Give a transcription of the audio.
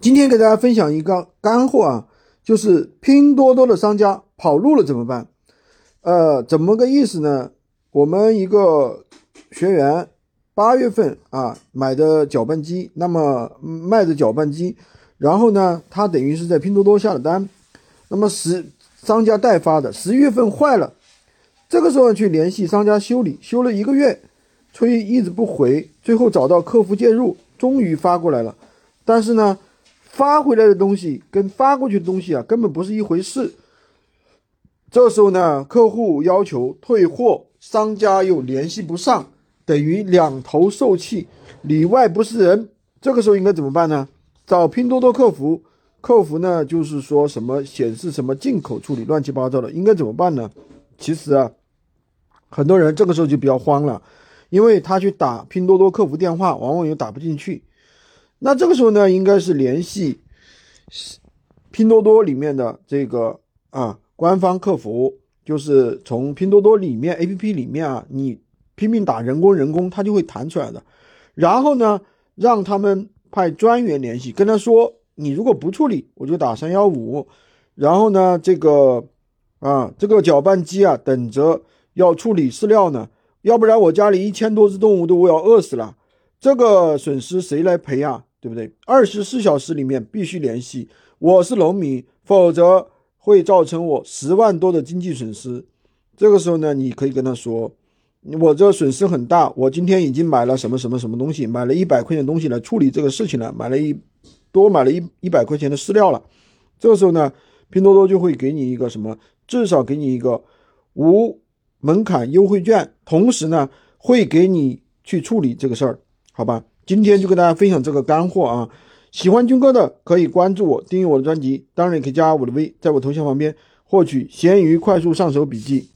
今天给大家分享一个干货啊，就是拼多多的商家跑路了怎么办？呃，怎么个意思呢？我们一个学员八月份啊买的搅拌机，那么卖的搅拌机，然后呢，他等于是在拼多多下了单，那么十商家代发的，十一月份坏了，这个时候去联系商家修理，修了一个月，催一直不回，最后找到客服介入，终于发过来了，但是呢。发回来的东西跟发过去的东西啊，根本不是一回事。这时候呢，客户要求退货，商家又联系不上，等于两头受气，里外不是人。这个时候应该怎么办呢？找拼多多客服，客服呢就是说什么显示什么进口处理，乱七八糟的，应该怎么办呢？其实啊，很多人这个时候就比较慌了，因为他去打拼多多客服电话，往往又打不进去。那这个时候呢，应该是联系拼多多里面的这个啊官方客服，就是从拼多多里面 A P P 里面啊，你拼命打人工人工，它就会弹出来的。然后呢，让他们派专员联系，跟他说，你如果不处理，我就打三幺五。然后呢，这个啊这个搅拌机啊，等着要处理饲料呢，要不然我家里一千多只动物都要饿死了，这个损失谁来赔啊？对不对？二十四小时里面必须联系，我是农民，否则会造成我十万多的经济损失。这个时候呢，你可以跟他说，我这损失很大，我今天已经买了什么什么什么东西，买了一百块钱东西来处理这个事情了，买了一多买了一一百块钱的饲料了。这个时候呢，拼多多就会给你一个什么，至少给你一个无门槛优惠券，同时呢，会给你去处理这个事儿，好吧？今天就跟大家分享这个干货啊！喜欢军哥的可以关注我，订阅我的专辑，当然也可以加我的微，在我头像旁边获取闲鱼快速上手笔记。